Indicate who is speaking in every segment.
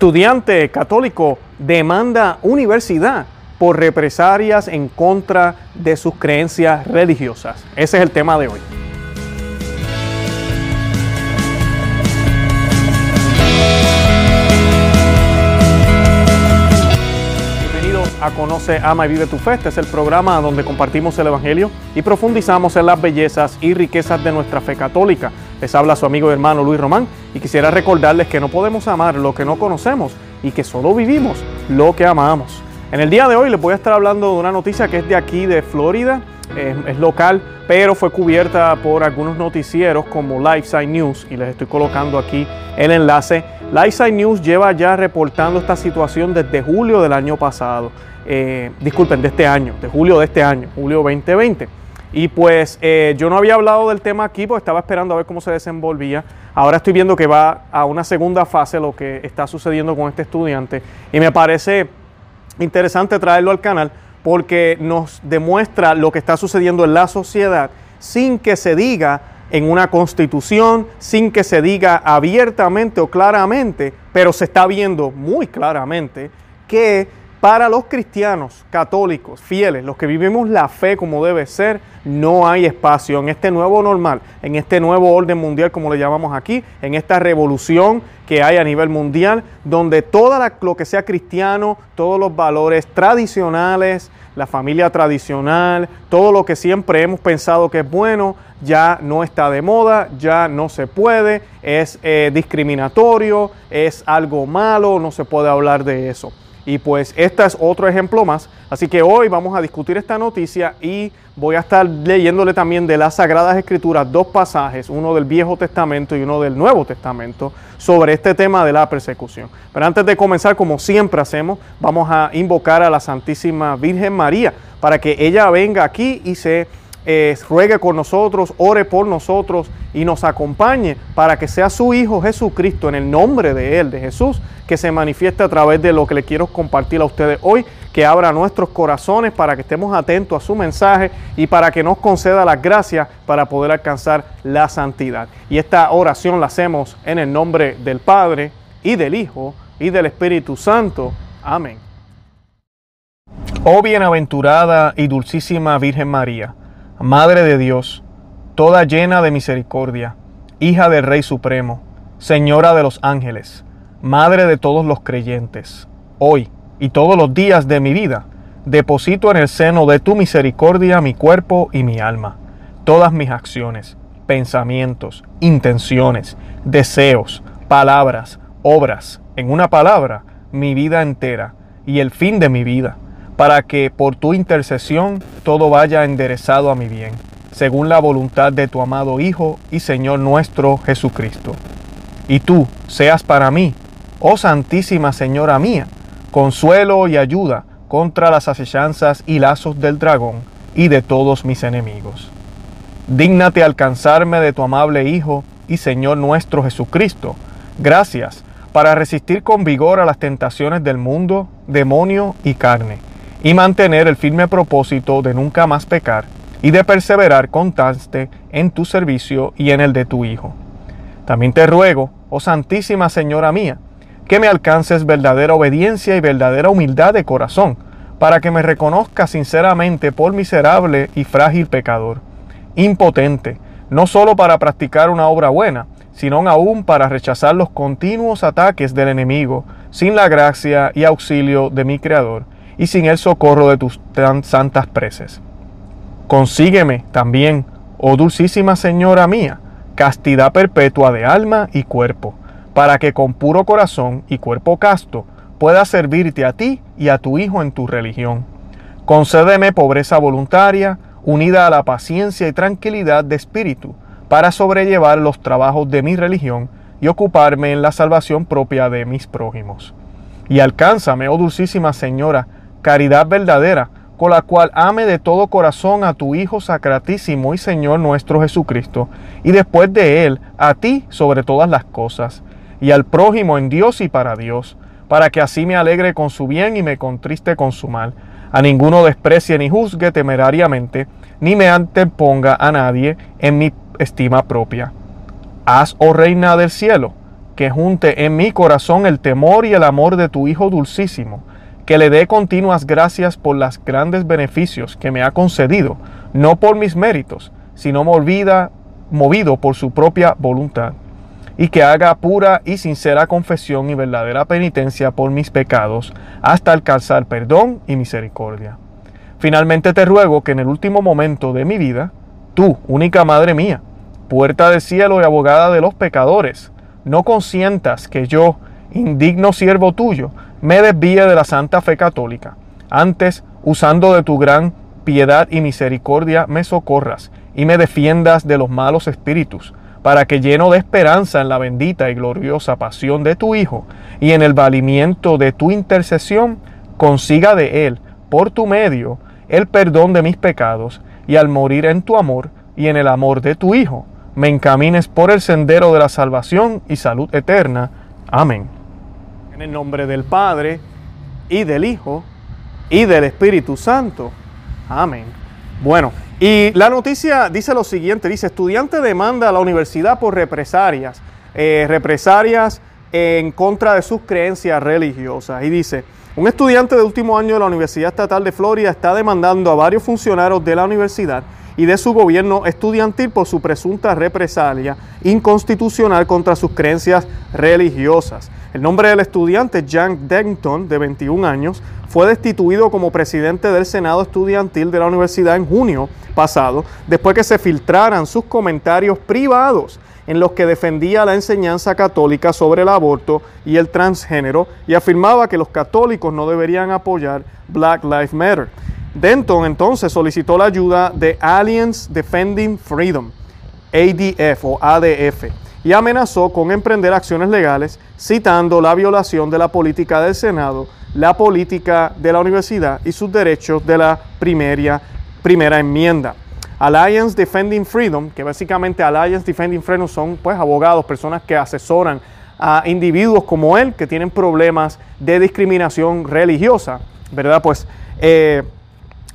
Speaker 1: Estudiante católico demanda universidad por represalias en contra de sus creencias religiosas. Ese es el tema de hoy. Bienvenidos a Conoce, Ama y Vive tu Fe. Este es el programa donde compartimos el Evangelio y profundizamos en las bellezas y riquezas de nuestra fe católica. Les habla su amigo y hermano Luis Román y quisiera recordarles que no podemos amar lo que no conocemos y que solo vivimos lo que amamos. En el día de hoy les voy a estar hablando de una noticia que es de aquí de Florida, es, local, pero fue cubierta por algunos noticieros como Lifeside News y les estoy colocando aquí el enlace. Lifeside News lleva ya reportando esta situación desde julio del año pasado, eh, disculpen, de este año, de julio de este año, julio 2020. Y pues eh, yo no había hablado del tema aquí porque estaba esperando a ver cómo se desenvolvía. Ahora estoy viendo que va a una segunda fase lo que está sucediendo con este estudiante. Y me parece interesante traerlo al canal porque nos demuestra lo que está sucediendo en la sociedad sin que se diga en una constitución, sin que se diga abiertamente o claramente, pero se está viendo muy claramente que para los cristianos católicos fieles, los que vivimos la fe como debe ser, no hay espacio en este nuevo normal, en este nuevo orden mundial como le llamamos aquí, en esta revolución que hay a nivel mundial, donde todo lo que sea cristiano, todos los valores tradicionales, la familia tradicional, todo lo que siempre hemos pensado que es bueno, ya no está de moda, ya no se puede, es eh, discriminatorio, es algo malo, no se puede hablar de eso. Y pues este es otro ejemplo más. Así que hoy vamos a discutir esta noticia y voy a estar leyéndole también de las Sagradas Escrituras dos pasajes, uno del Viejo Testamento y uno del Nuevo Testamento, sobre este tema de la persecución. Pero antes de comenzar, como siempre hacemos, vamos a invocar a la Santísima Virgen María para que ella venga aquí y se eh, ruegue con nosotros, ore por nosotros y nos acompañe para que sea su Hijo Jesucristo, en el nombre de Él, de Jesús, que se manifieste a través de lo que le quiero compartir a ustedes hoy, que abra nuestros corazones para que estemos atentos a su mensaje y para que nos conceda las gracias para poder alcanzar la santidad. Y esta oración la hacemos en el nombre del Padre y del Hijo y del Espíritu Santo. Amén. Oh bienaventurada y dulcísima Virgen María Madre de Dios, toda llena de misericordia, hija del Rey Supremo, Señora de los ángeles, Madre de todos los creyentes, hoy y todos los días de mi vida, deposito en el seno de tu misericordia mi cuerpo y mi alma, todas mis acciones, pensamientos, intenciones, deseos, palabras, obras, en una palabra, mi vida entera y el fin de mi vida para que por tu intercesión todo vaya enderezado a mi bien, según la voluntad de tu amado Hijo y Señor nuestro Jesucristo. Y tú seas para mí, oh Santísima Señora mía, consuelo y ayuda contra las asechanzas y lazos del dragón y de todos mis enemigos. Dígnate alcanzarme de tu amable Hijo y Señor nuestro Jesucristo, gracias para resistir con vigor a las tentaciones del mundo, demonio y carne y mantener el firme propósito de nunca más pecar y de perseverar constante en tu servicio y en el de tu Hijo. También te ruego, oh Santísima Señora mía, que me alcances verdadera obediencia y verdadera humildad de corazón, para que me reconozca sinceramente por miserable y frágil pecador, impotente, no solo para practicar una obra buena, sino aún para rechazar los continuos ataques del enemigo, sin la gracia y auxilio de mi Creador y sin el socorro de tus tan santas preces. Consígueme también, oh dulcísima Señora mía, castidad perpetua de alma y cuerpo, para que con puro corazón y cuerpo casto pueda servirte a ti y a tu Hijo en tu religión. Concédeme pobreza voluntaria, unida a la paciencia y tranquilidad de espíritu, para sobrellevar los trabajos de mi religión y ocuparme en la salvación propia de mis prójimos. Y alcánzame, oh dulcísima Señora, caridad verdadera, con la cual ame de todo corazón a tu Hijo Sacratísimo y Señor nuestro Jesucristo, y después de Él a ti sobre todas las cosas, y al prójimo en Dios y para Dios, para que así me alegre con su bien y me contriste con su mal. A ninguno desprecie ni juzgue temerariamente, ni me anteponga a nadie en mi estima propia. Haz, oh Reina del cielo, que junte en mi corazón el temor y el amor de tu Hijo dulcísimo, que le dé continuas gracias por los grandes beneficios que me ha concedido, no por mis méritos, sino movida, movido por su propia voluntad, y que haga pura y sincera confesión y verdadera penitencia por mis pecados, hasta alcanzar perdón y misericordia. Finalmente te ruego que en el último momento de mi vida, tú, única Madre mía, puerta del cielo y abogada de los pecadores, no consientas que yo, indigno siervo tuyo, me desvíe de la santa fe católica. Antes, usando de tu gran piedad y misericordia, me socorras y me defiendas de los malos espíritus, para que lleno de esperanza en la bendita y gloriosa pasión de tu Hijo y en el valimiento de tu intercesión, consiga de Él, por tu medio, el perdón de mis pecados, y al morir en tu amor y en el amor de tu Hijo, me encamines por el sendero de la salvación y salud eterna. Amén. En el nombre del Padre, y del Hijo, y del Espíritu Santo. Amén. Bueno, y la noticia dice lo siguiente, dice, estudiante demanda a la universidad por represalias, eh, represalias en contra de sus creencias religiosas. Y dice, un estudiante de último año de la Universidad Estatal de Florida está demandando a varios funcionarios de la universidad y de su gobierno estudiantil por su presunta represalia inconstitucional contra sus creencias religiosas. El nombre del estudiante, Jack Denton, de 21 años, fue destituido como presidente del Senado Estudiantil de la universidad en junio pasado, después que se filtraran sus comentarios privados en los que defendía la enseñanza católica sobre el aborto y el transgénero y afirmaba que los católicos no deberían apoyar Black Lives Matter. Denton entonces solicitó la ayuda de Alliance Defending Freedom, ADF o ADF, y amenazó con emprender acciones legales citando la violación de la política del Senado, la política de la universidad y sus derechos de la primera, primera enmienda. Alliance Defending Freedom, que básicamente Alliance Defending Freedom son pues abogados, personas que asesoran a individuos como él que tienen problemas de discriminación religiosa, ¿verdad? Pues eh,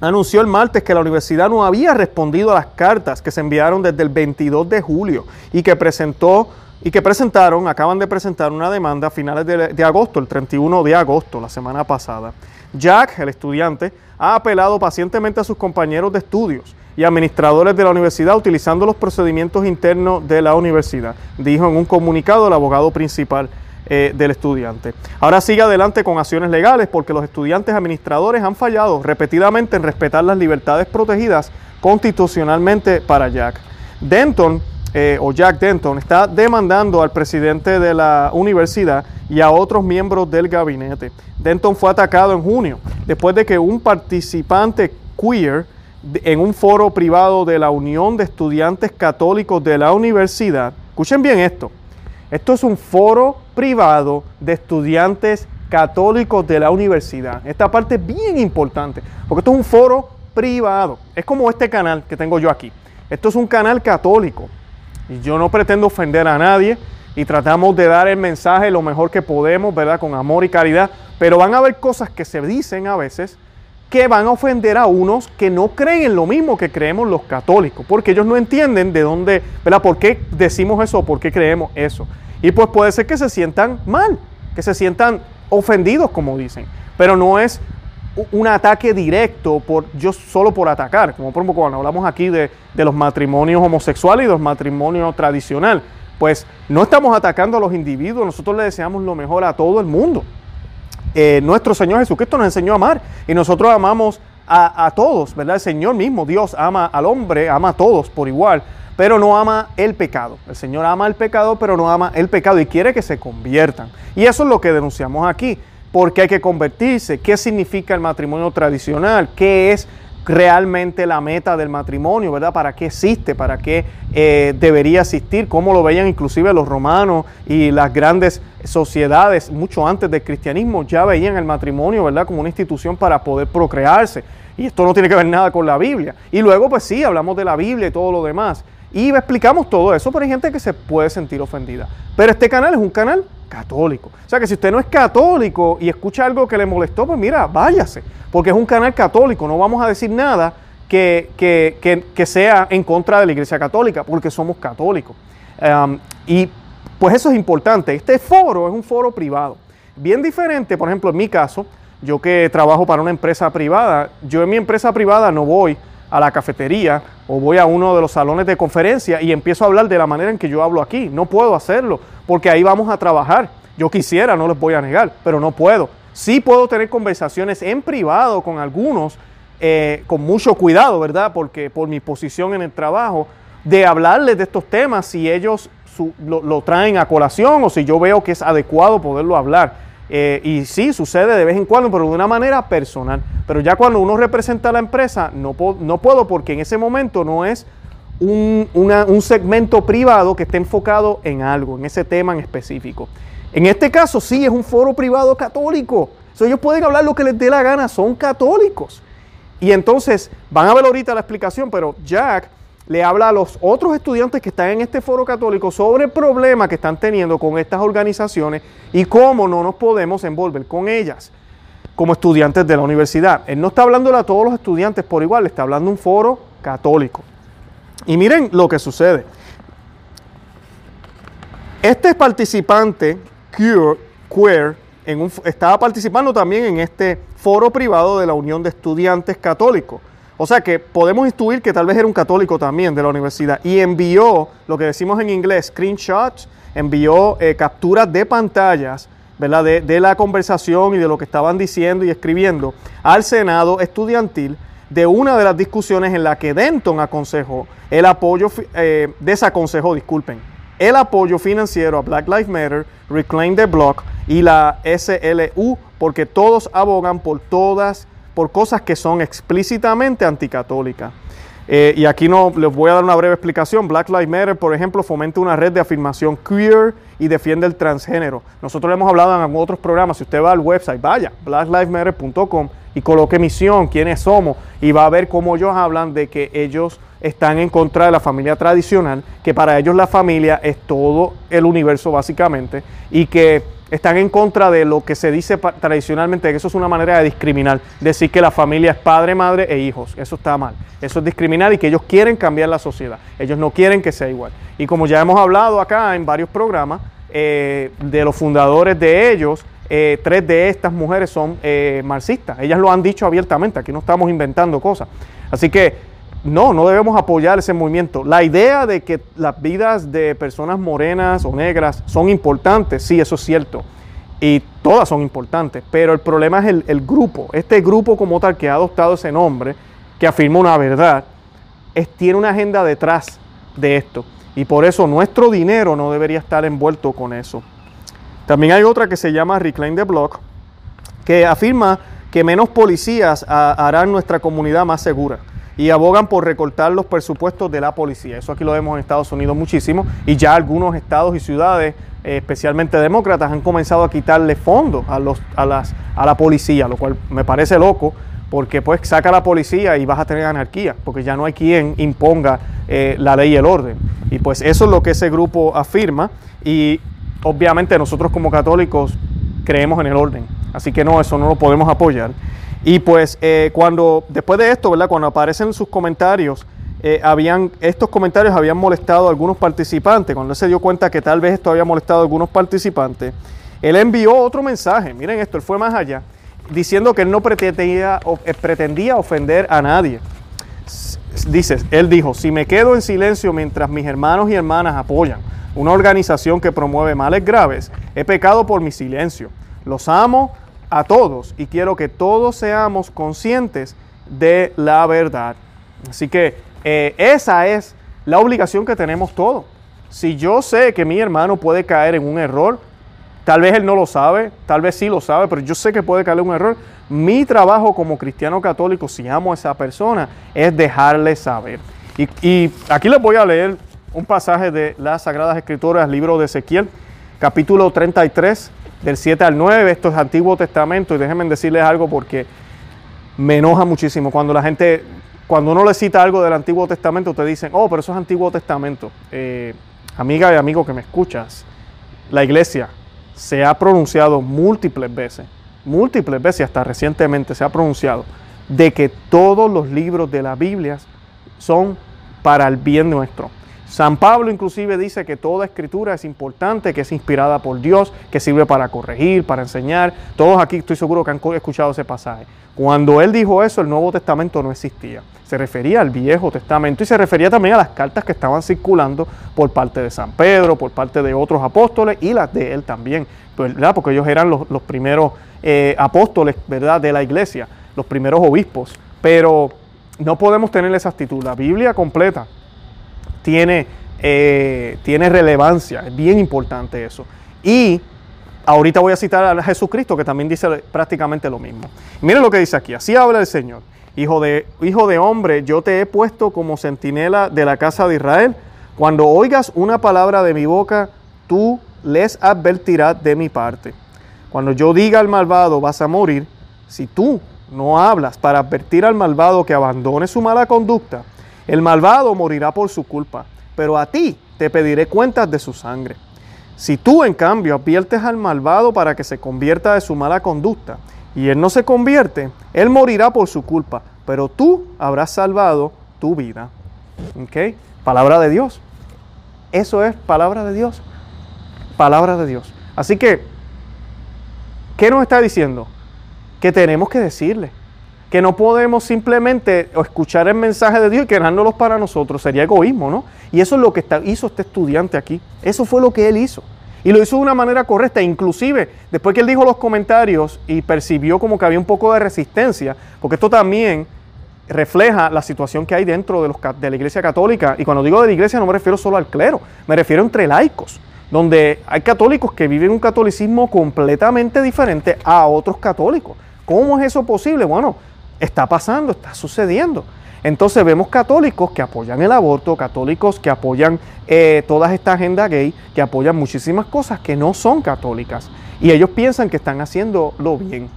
Speaker 1: anunció el martes que la universidad no había respondido a las cartas que se enviaron desde el 22 de julio y que presentó y que presentaron, acaban de presentar una demanda a finales de, de agosto, el 31 de agosto, la semana pasada. Jack, el estudiante, ha apelado pacientemente a sus compañeros de estudios y administradores de la universidad utilizando los procedimientos internos de la universidad, dijo en un comunicado el abogado principal eh, del estudiante. Ahora sigue adelante con acciones legales porque los estudiantes administradores han fallado repetidamente en respetar las libertades protegidas constitucionalmente para Jack. Denton, eh, o Jack Denton, está demandando al presidente de la universidad y a otros miembros del gabinete. Denton fue atacado en junio después de que un participante queer en un foro privado de la Unión de Estudiantes Católicos de la universidad. Escuchen bien esto. Esto es un foro privado de estudiantes católicos de la universidad. Esta parte es bien importante, porque esto es un foro privado. Es como este canal que tengo yo aquí. Esto es un canal católico. Y yo no pretendo ofender a nadie y tratamos de dar el mensaje lo mejor que podemos, ¿verdad? Con amor y caridad. Pero van a haber cosas que se dicen a veces que van a ofender a unos que no creen en lo mismo que creemos los católicos, porque ellos no entienden de dónde, ¿verdad? ¿Por qué decimos eso por qué creemos eso? Y pues puede ser que se sientan mal, que se sientan ofendidos, como dicen, pero no es un ataque directo por yo solo por atacar, como por ejemplo cuando hablamos aquí de, de los matrimonios homosexuales y los matrimonios tradicionales, pues no estamos atacando a los individuos, nosotros le deseamos lo mejor a todo el mundo. Eh, nuestro Señor Jesucristo nos enseñó a amar y nosotros amamos a, todos, ¿verdad? El Señor mismo, Dios ama al hombre, ama a todos por igual, pero no ama el pecado. El Señor ama el pecado, pero no ama el pecado y quiere que se conviertan. Y eso es lo que denunciamos aquí, porque hay que convertirse. ¿Qué significa el matrimonio tradicional? ¿Qué es realmente la meta del matrimonio, ¿verdad? ¿Para qué existe? ¿Para qué eh, debería existir? ¿Cómo lo veían inclusive los romanos y las grandes sociedades mucho antes del cristianismo? Ya veían el matrimonio, ¿verdad? Como una institución para poder procrearse. Y esto no tiene que ver nada con la Biblia. Y luego, pues sí, hablamos de la Biblia y todo lo demás. Y explicamos todo eso, pero hay gente que se puede sentir ofendida. Pero este canal es un canal católico. O sea que si usted no es católico y escucha algo que le molestó, pues mira, váyase, porque es un canal católico, no vamos a decir nada que, que, que, sea en contra de la Iglesia Católica, porque somos católicos. Y pues eso es importante. Este foro es un foro privado. Bien diferente, por ejemplo, en mi caso, yo que trabajo para una empresa privada, yo en mi empresa privada no voy a la cafetería o voy a uno de los salones de conferencia y empiezo a hablar de la manera en que yo hablo aquí. No puedo hacerlo porque ahí vamos a trabajar. Yo quisiera, no les voy a negar, pero no puedo. Sí puedo tener conversaciones en privado con algunos, eh, con mucho cuidado, ¿verdad? Porque por mi posición en el trabajo, de hablarles de estos temas si ellos lo, traen a colación o si yo veo que es adecuado poderlo hablar. Eh, y sí, sucede de vez en cuando, pero de una manera personal. Pero ya cuando uno representa a la empresa, no, no puedo porque en ese momento no es un, un, segmento privado que esté enfocado en algo, en ese tema en específico. En este caso sí es un foro privado católico. ellos pueden hablar lo que les dé la gana, son católicos. Y entonces, van a ver ahorita la explicación, pero Jack le habla a los otros estudiantes que están en este foro católico sobre el problema que están teniendo con estas organizaciones y cómo no nos podemos envolver con ellas como estudiantes de la universidad. Él no está hablando a todos los estudiantes por igual, le está hablando un foro católico. Y miren lo que sucede. Este participante, Queer, estaba participando también en este foro privado de la Unión de Estudiantes Católicos. O sea que podemos intuir que tal vez era un católico también de la universidad y envió lo que decimos en inglés, screenshots, envió eh, capturas de pantallas ¿verdad? De, la conversación y de lo que estaban diciendo y escribiendo al Senado estudiantil de una de las discusiones en la que Denton aconsejó el apoyo, eh, desaconsejó, disculpen, el apoyo financiero a Black Lives Matter, Reclaim the Block y la SLU, porque todos abogan por todas por cosas que son explícitamente anticatólicas. Eh, y aquí no les voy a dar una breve explicación. Black Lives Matter, por ejemplo, fomenta una red de afirmación queer y defiende el transgénero. Nosotros le hemos hablado en otros programas. Si usted va al website, vaya, blacklivesmatter.com y coloque misión, quiénes somos, y va a ver cómo ellos hablan de que ellos están en contra de la familia tradicional, que para ellos la familia es todo el universo básicamente, y que están en contra de lo que se dice tradicionalmente, que eso es una manera de discriminar, decir que la familia es padre, madre e hijos, eso está mal, eso es discriminar y que ellos quieren cambiar la sociedad, ellos no quieren que sea igual. Y como ya hemos hablado acá en varios programas, eh, de los fundadores de ellos, eh, tres de estas mujeres son eh, marxistas, ellas lo han dicho abiertamente, aquí no estamos inventando cosas. Así que no, no debemos apoyar ese movimiento. La idea de que las vidas de personas morenas o negras son importantes, sí, eso es cierto. Y todas son importantes, pero el problema es el, grupo. Este grupo como tal que ha adoptado ese nombre, que afirma una verdad, es, tiene una agenda detrás de esto. Y por eso nuestro dinero no debería estar envuelto con eso. También hay otra que se llama Reclaim the Block, que afirma que menos policías harán nuestra comunidad más segura y abogan por recortar los presupuestos de la policía. Eso aquí lo vemos en Estados Unidos muchísimo y ya algunos estados y ciudades, eh, especialmente demócratas, han comenzado a quitarle fondos a, los, a, las, a la policía, lo cual me parece loco porque pues saca la policía y vas a tener anarquía, porque ya no hay quien imponga eh, la ley y el orden. Y pues eso es lo que ese grupo afirma y obviamente nosotros como católicos creemos en el orden, así que no, eso no lo podemos apoyar. Y pues eh, cuando, después de esto, ¿verdad? Cuando aparecen sus comentarios, eh, habían, estos comentarios habían molestado a algunos participantes. Cuando él se dio cuenta que tal vez esto había molestado a algunos participantes, él envió otro mensaje. Miren esto, él fue más allá, diciendo que él no pretendía, eh, pretendía ofender a nadie. Dice, él dijo, si me quedo en silencio mientras mis hermanos y hermanas apoyan una organización que promueve males graves, he pecado por mi silencio. Los amo, a todos y quiero que todos seamos conscientes de la verdad. Así que eh, esa es la obligación que tenemos todos. Si yo sé que mi hermano puede caer en un error, tal vez él no lo sabe, tal vez sí lo sabe, pero yo sé que puede caer en un error. Mi trabajo como cristiano católico, si amo a esa persona, es dejarle saber. Y, y aquí les voy a leer un pasaje de las Sagradas Escrituras, libro de Ezequiel, capítulo 33, del 7 al 9, esto es Antiguo Testamento, y déjenme decirles algo porque me enoja muchísimo cuando la gente, cuando uno le cita algo del Antiguo Testamento, te dicen, oh, pero eso es Antiguo Testamento. Eh, amiga y amigo que me escuchas, la iglesia se ha pronunciado múltiples veces, múltiples veces, hasta recientemente se ha pronunciado, de que todos los libros de la Biblia son para el bien nuestro. San Pablo inclusive dice que toda escritura es importante, que es inspirada por Dios, que sirve para corregir, para enseñar. Todos aquí estoy seguro que han escuchado ese pasaje. Cuando él dijo eso, el Nuevo Testamento no existía. Se refería al Viejo Testamento y se refería también a las cartas que estaban circulando por parte de San Pedro, por parte de otros apóstoles y las de él también, ¿verdad? porque ellos eran los, primeros eh, apóstoles ¿verdad? de la iglesia, los primeros obispos. Pero no podemos tener esa actitud. La Biblia completa tiene, eh, tiene relevancia, es bien importante eso. Y ahorita voy a citar a Jesucristo que también dice prácticamente lo mismo. Miren lo que dice aquí, así habla el Señor. Hijo de, hijo de hombre, yo te he puesto como centinela de la casa de Israel. Cuando oigas una palabra de mi boca, tú les advertirás de mi parte. Cuando yo diga al malvado, vas a morir, si tú no hablas para advertir al malvado que abandone su mala conducta, el malvado morirá por su culpa, pero a ti te pediré cuentas de su sangre. Si tú, en cambio, adviertes al malvado para que se convierta de su mala conducta, y él no se convierte, él morirá por su culpa, pero tú habrás salvado tu vida. ¿Ok? Palabra de Dios. Eso es palabra de Dios. Palabra de Dios. Así que, ¿qué nos está diciendo? Que tenemos que decirle que no podemos simplemente escuchar el mensaje de Dios y quedárnoslos para nosotros. Sería egoísmo, ¿no? Y eso es lo que hizo este estudiante aquí. Eso fue lo que él hizo. Y lo hizo de una manera correcta. Inclusive, después que él dijo los comentarios y percibió como que había un poco de resistencia, porque esto también refleja la situación que hay dentro de, de la iglesia católica. Y cuando digo de la iglesia no me refiero solo al clero, me refiero entre laicos, donde hay católicos que viven un catolicismo completamente diferente a otros católicos. ¿Cómo es eso posible? Bueno, Está pasando, está sucediendo. Entonces vemos católicos que apoyan el aborto, católicos que apoyan eh, toda esta agenda gay, que apoyan muchísimas cosas que no son católicas. Y ellos piensan que están haciendo lo bien.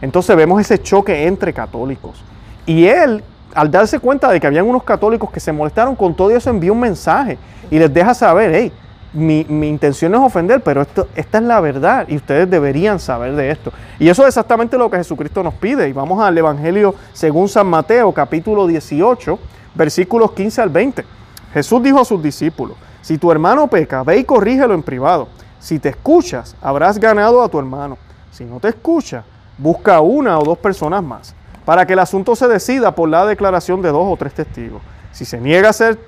Speaker 1: Entonces vemos ese choque entre católicos. Y él, al darse cuenta de que habían unos católicos que se molestaron con todo eso, envía un mensaje y les deja saber, hey, mi, intención es ofender, pero esto, esta es la verdad y ustedes deberían saber de esto. Y eso es exactamente lo que Jesucristo nos pide. Y vamos al Evangelio según San Mateo, capítulo 18, versículos 15 al 20. Jesús dijo a sus discípulos, si tu hermano peca, ve y corrígelo en privado. Si te escuchas, habrás ganado a tu hermano. Si no te escucha, busca una o dos personas más, para que el asunto se decida por la declaración de dos o tres testigos. Si se niega a hacer,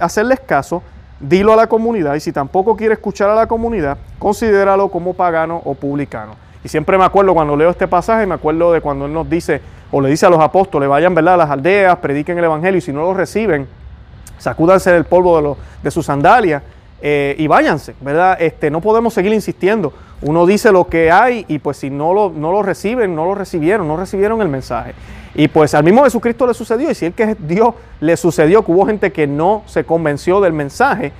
Speaker 1: hacerles caso, dilo a la comunidad y si tampoco quiere escuchar a la comunidad, considéralo como pagano o publicano. Y siempre me acuerdo cuando leo este pasaje, me acuerdo de cuando Él nos dice, o le dice a los apóstoles, vayan ¿verdad? a las aldeas, prediquen el Evangelio y si no lo reciben, sacúdanse del polvo de, de sus sandalias eh, y váyanse, ¿verdad? Este, no podemos seguir insistiendo. Uno dice lo que hay y pues si no lo, no lo reciben, no lo recibieron, no recibieron el mensaje. Y pues al mismo Jesucristo le sucedió, y si el que es Dios le sucedió, que hubo gente que no se convenció del mensaje,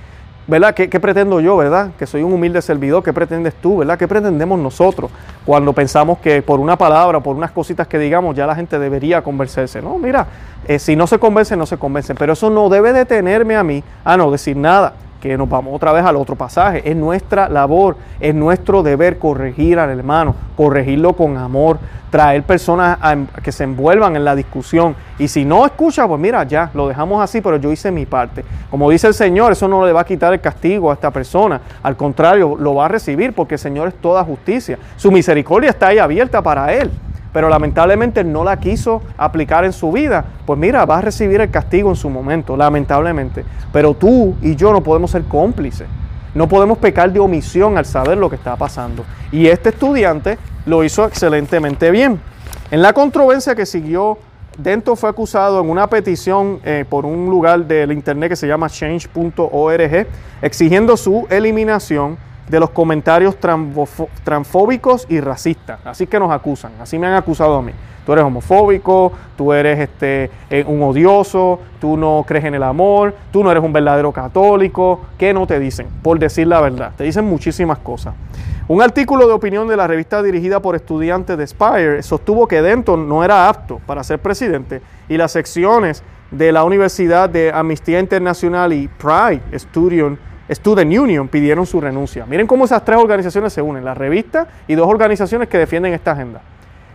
Speaker 1: ¿verdad? ¿Qué, pretendo yo, verdad? Que soy un humilde servidor, ¿qué pretendes tú, verdad? ¿Qué pretendemos nosotros cuando pensamos que por una palabra, por unas cositas que digamos, ya la gente debería convencerse? No, mira, eh, si no se convence, no se convencen, pero eso no debe detenerme a mí a no decir nada que nos vamos otra vez al otro pasaje. Es nuestra labor, es nuestro deber corregir al hermano, corregirlo con amor, traer personas que se envuelvan en la discusión. Y si no escucha, pues mira, ya, lo dejamos así, pero yo hice mi parte. Como dice el Señor, eso no le va a quitar el castigo a esta persona. Al contrario, lo va a recibir porque el Señor es toda justicia. Su misericordia está ahí abierta para él pero lamentablemente no la quiso aplicar en su vida, pues mira, va a recibir el castigo en su momento, lamentablemente. Pero tú y yo no podemos ser cómplices. No podemos pecar de omisión al saber lo que está pasando. Y este estudiante lo hizo excelentemente bien. En la controversia que siguió, Dento fue acusado en una petición eh, por un lugar del internet que se llama change.org, exigiendo su eliminación de los comentarios transfóbicos y racistas. Así que nos acusan, así me han acusado a mí. Tú eres homofóbico, tú eres este, eh, un odioso, tú no crees en el amor, tú no eres un verdadero católico. ¿Qué no te dicen? Por decir la verdad. Te dicen muchísimas cosas. Un artículo de opinión de la revista dirigida por estudiantes de Spire sostuvo que Denton no era apto para ser presidente y las secciones de la Universidad de Amnistía Internacional y Pride Student Student Union pidieron su renuncia. Miren cómo esas tres organizaciones se unen, la revista y dos organizaciones que defienden esta agenda.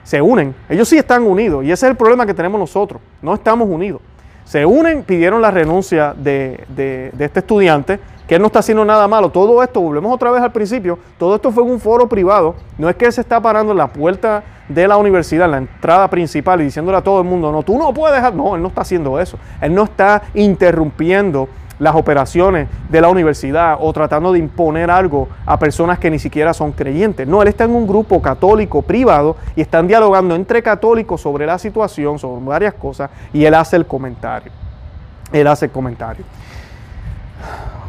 Speaker 1: Se unen, ellos sí están unidos y ese es el problema que tenemos nosotros, no estamos unidos. Se unen, pidieron la renuncia de, de, este estudiante, que él no está haciendo nada malo. Todo esto, volvemos otra vez al principio, todo esto fue en un foro privado. No es que él se está parando en la puerta de la universidad, en la entrada principal y diciéndole a todo el mundo, no, tú no puedes dejar. No, él no está haciendo eso. Él no está interrumpiendo las operaciones de la universidad o tratando de imponer algo a personas que ni siquiera son creyentes. No, él está en un grupo católico privado y están dialogando entre católicos sobre la situación, sobre varias cosas, y él hace el comentario. Él hace el comentario.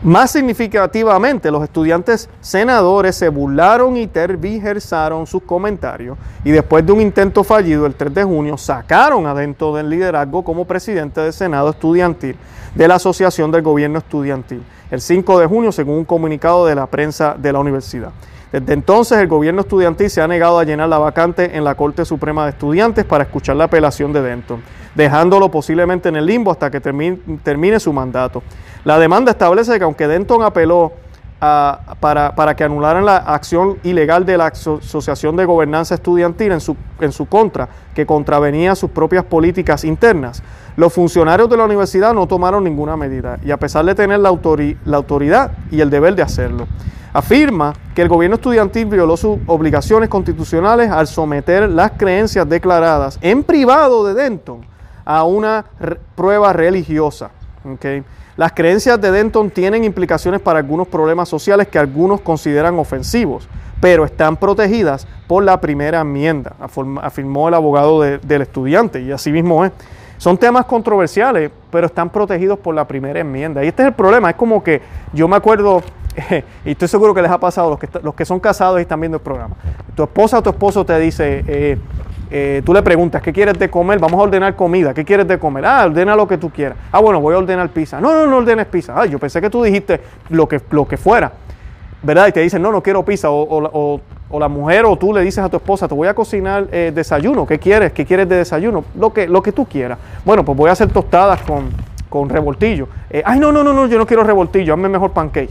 Speaker 1: Más significativamente, los estudiantes senadores se burlaron y tergiversaron sus comentarios y después de un intento fallido el 3 de junio sacaron adentro del liderazgo como presidente del Senado estudiantil de la Asociación del Gobierno Estudiantil el 5 de junio según un comunicado de la prensa de la universidad. Desde entonces el gobierno estudiantil se ha negado a llenar la vacante en la Corte Suprema de Estudiantes para escuchar la apelación de Denton, dejándolo posiblemente en el limbo hasta que termine, su mandato. La demanda establece que aunque Denton apeló para, que anularan la acción ilegal de la Asociación de Gobernanza Estudiantil en su, en su contra, que contravenía sus propias políticas internas, los funcionarios de la universidad no tomaron ninguna medida y a pesar de tener la, la autoridad y el deber de hacerlo. Afirma que el gobierno estudiantil violó sus obligaciones constitucionales al someter las creencias declaradas en privado de Denton a una prueba religiosa. Las creencias de Denton tienen implicaciones para algunos problemas sociales que algunos consideran ofensivos, pero están protegidas por la primera enmienda, afirmó el abogado de, del estudiante, y así mismo es. Son temas controversiales, pero están protegidos por la primera enmienda. Y este es el problema, es como que yo me acuerdo, y estoy seguro que les ha pasado, los que, los que son casados y están viendo el programa, tu esposa o tu esposo te dice, eh, eh, tú le preguntas, ¿qué quieres de comer? Vamos a ordenar comida. ¿Qué quieres de comer? Ah, ordena lo que tú quieras. Ah, bueno, voy a ordenar pizza. No, no, no ordenes pizza. Ah, yo pensé que tú dijiste lo que, lo que fuera. ¿Verdad? Y te dicen, no, no quiero pizza. O, la mujer o tú le dices a tu esposa, te voy a cocinar eh, desayuno. ¿Qué quieres? ¿Qué quieres de desayuno? Lo que, lo que tú quieras. Bueno, pues voy a hacer tostadas con, con revoltillo. Eh, ay, no, no, no, no, yo no quiero revoltillo. Hazme mejor pancake.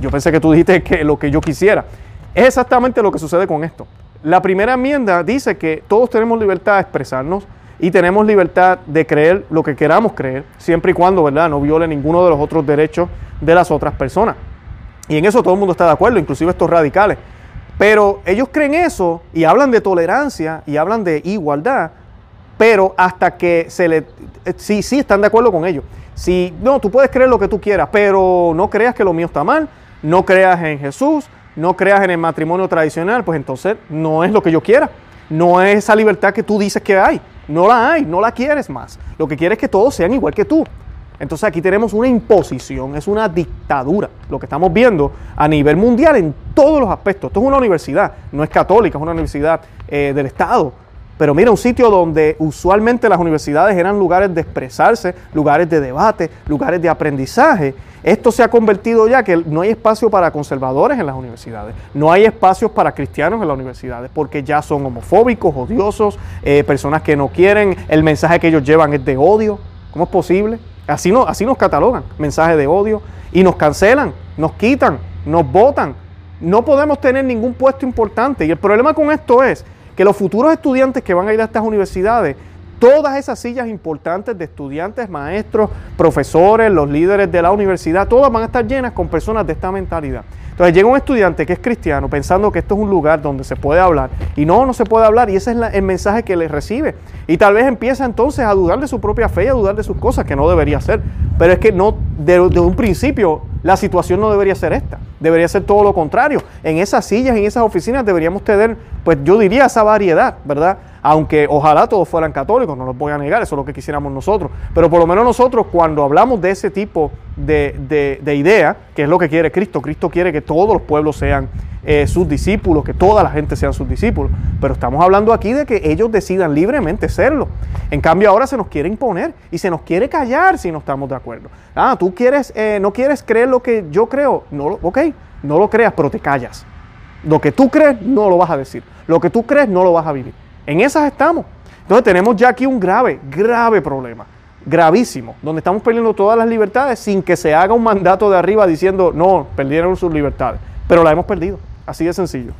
Speaker 1: yo pensé que tú dijiste que lo que yo quisiera. Es exactamente lo que sucede con esto. La primera enmienda dice que todos tenemos libertad de expresarnos y tenemos libertad de creer lo que queramos creer, siempre y cuando, ¿verdad?, no viole ninguno de los otros derechos de las otras personas. Y en eso todo el mundo está de acuerdo, inclusive estos radicales. Pero ellos creen eso y hablan de tolerancia y hablan de igualdad, pero hasta que se le... Sí, sí, están de acuerdo con ellos. Si, no, tú puedes creer lo que tú quieras, pero no creas que lo mío está mal, no creas en Jesús, no creas en el matrimonio tradicional, pues entonces no es lo que yo quiera. No es esa libertad que tú dices que hay. No la hay, no la quieres más. Lo que quieres es que todos sean igual que tú. Entonces aquí tenemos una imposición, es una dictadura, lo que estamos viendo a nivel mundial en todos los aspectos. Esto es una universidad, no es católica, es una universidad eh, del Estado. Pero mira, un sitio donde usualmente las universidades eran lugares de expresarse, lugares de debate, lugares de aprendizaje. Esto se ha convertido ya que no hay espacio para conservadores en las universidades, no hay espacios para cristianos en las universidades, porque ya son homofóbicos, odiosos, eh, personas que no quieren, el mensaje que ellos llevan es de odio. ¿Cómo es posible? Así, no, así nos catalogan, mensaje de odio, y nos cancelan, nos quitan, nos votan. No podemos tener ningún puesto importante. Y el problema con esto es que los futuros estudiantes que van a ir a estas universidades todas esas sillas importantes de estudiantes, maestros, profesores, los líderes de la universidad, todas van a estar llenas con personas de esta mentalidad. Entonces llega un estudiante que es cristiano pensando que esto es un lugar donde se puede hablar y no, no se puede hablar y ese es el mensaje que le recibe. Y tal vez empieza entonces a dudar de su propia fe y a dudar de sus cosas, que no debería ser. Pero es que no, de, de un principio la situación no debería ser esta, debería ser todo lo contrario. En esas sillas, en esas oficinas deberíamos tener, pues yo diría, esa variedad, ¿verdad? Aunque ojalá todos fueran católicos, no los voy a negar, eso es lo que quisiéramos nosotros, pero por lo menos nosotros cuando hablamos de ese tipo de, idea, que es lo que quiere Cristo, Cristo quiere que todos los pueblos sean eh, sus discípulos, que toda la gente sean sus discípulos, pero estamos hablando aquí de que ellos decidan libremente serlo. En cambio ahora se nos quiere imponer y se nos quiere callar si no estamos de acuerdo. Ah, tú quieres, eh, no quieres creer lo que yo creo, no, ok, no lo creas, pero te callas. Lo que tú crees no lo vas a decir, lo que tú crees no lo vas a vivir. En esas estamos. Entonces tenemos ya aquí un grave, grave problema, gravísimo, donde estamos perdiendo todas las libertades sin que se haga un mandato de arriba diciendo, no, perdieron sus libertades, pero la hemos perdido, así de sencillo.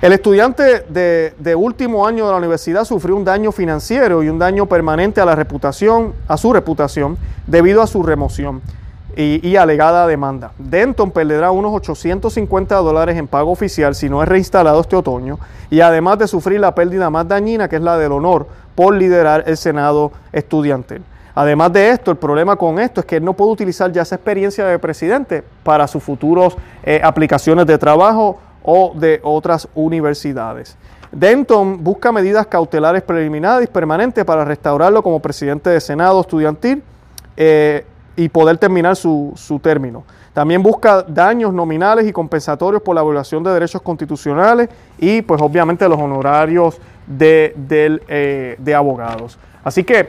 Speaker 1: El estudiante de, último año de la universidad sufrió un daño financiero y un daño permanente a la reputación, a su reputación, debido a su remoción y, alegada demanda. Denton perderá unos 850 dólares en pago oficial si no es reinstalado este otoño y además de sufrir la pérdida más dañina, que es la del honor, por liderar el Senado estudiantil. Además de esto, el problema con esto es que él no puede utilizar ya esa experiencia de presidente para sus futuros eh, aplicaciones de trabajo o de otras universidades. Denton busca medidas cautelares preliminares permanentes para restaurarlo como presidente de Senado estudiantil eh, y poder terminar su, término. También busca daños nominales y compensatorios por la violación de derechos constitucionales y pues obviamente los honorarios de, eh, de abogados. Así que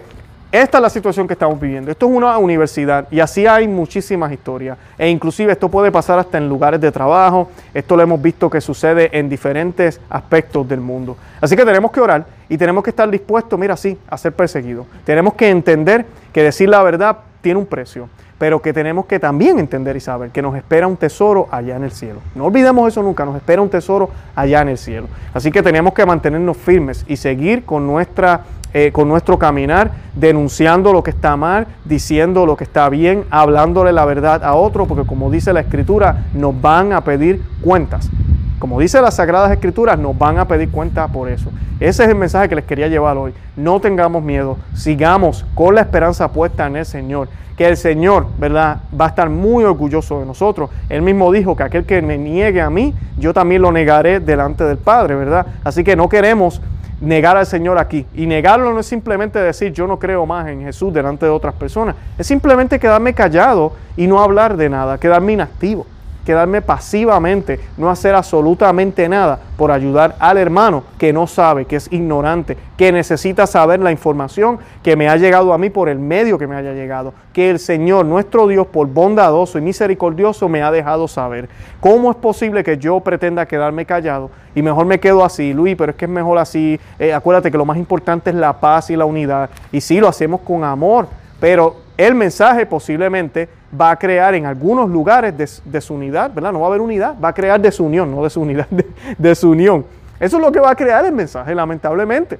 Speaker 1: esta es la situación que estamos viviendo. Esto es una universidad y así hay muchísimas historias. E inclusive esto puede pasar hasta en lugares de trabajo. Esto lo hemos visto que sucede en diferentes aspectos del mundo. Así que tenemos que orar y tenemos que estar dispuestos, mira, sí, a ser perseguidos. Tenemos que entender que decir la verdad tiene un precio, pero que tenemos que también entender y saber que nos espera un tesoro allá en el cielo. No olvidemos eso nunca, nos espera un tesoro allá en el cielo. Así que tenemos que mantenernos firmes y seguir con nuestra eh, con nuestro caminar, denunciando lo que está mal, diciendo lo que está bien, hablándole la verdad a otro, porque como dice la Escritura, nos van a pedir cuentas. Como dice las Sagradas Escrituras, nos van a pedir cuentas por eso. Ese es el mensaje que les quería llevar hoy. No tengamos miedo, sigamos con la esperanza puesta en el Señor que el Señor, ¿verdad? Va a estar muy orgulloso de nosotros. Él mismo dijo que aquel que me niegue a mí, yo también lo negaré delante del Padre, ¿verdad? Así que no queremos negar al Señor aquí. Y negarlo no es simplemente decir yo no creo más en Jesús delante de otras personas. Es simplemente quedarme callado y no hablar de nada, quedarme inactivo quedarme pasivamente, no hacer absolutamente nada por ayudar al hermano que no sabe, que es ignorante, que necesita saber la información que me ha llegado a mí por el medio que me haya llegado, que el Señor, nuestro Dios, por bondadoso y misericordioso, me ha dejado saber. ¿Cómo es posible que yo pretenda quedarme callado y mejor me quedo así, Luis, pero es que es mejor así? Eh, acuérdate que lo más importante es la paz y la unidad. Y sí, lo hacemos con amor, pero el mensaje posiblemente va a crear en algunos lugares desunidad, ¿verdad? No va a haber unidad, va a crear desunión, no desunidad, desunión. Eso es lo que va a crear el mensaje, lamentablemente.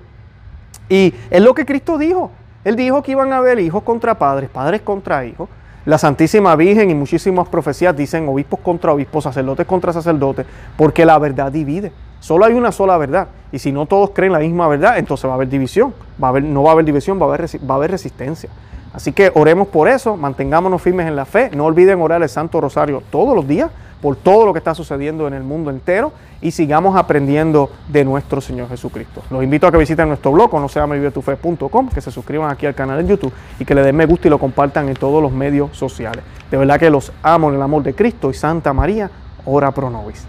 Speaker 1: Y es lo que Cristo dijo. Él dijo que iban a haber hijos contra padres, padres contra hijos. La Santísima Virgen y muchísimas profecías dicen obispos contra obispos, sacerdotes contra sacerdotes, porque la verdad divide. Solo hay una sola verdad. Y si no todos creen la misma verdad, entonces va a haber división. Va a haber, no va a haber división, va a haber resistencia. Así que oremos por eso, mantengámonos firmes en la fe. No olviden orar el Santo Rosario todos los días por todo lo que está sucediendo en el mundo entero y sigamos aprendiendo de nuestro Señor Jesucristo. Los invito a que visiten nuestro blog, no sea que se suscriban aquí al canal en YouTube y que le den me gusta y lo compartan en todos los medios sociales. De verdad que los amo en el amor de Cristo y Santa María, ora pro nobis.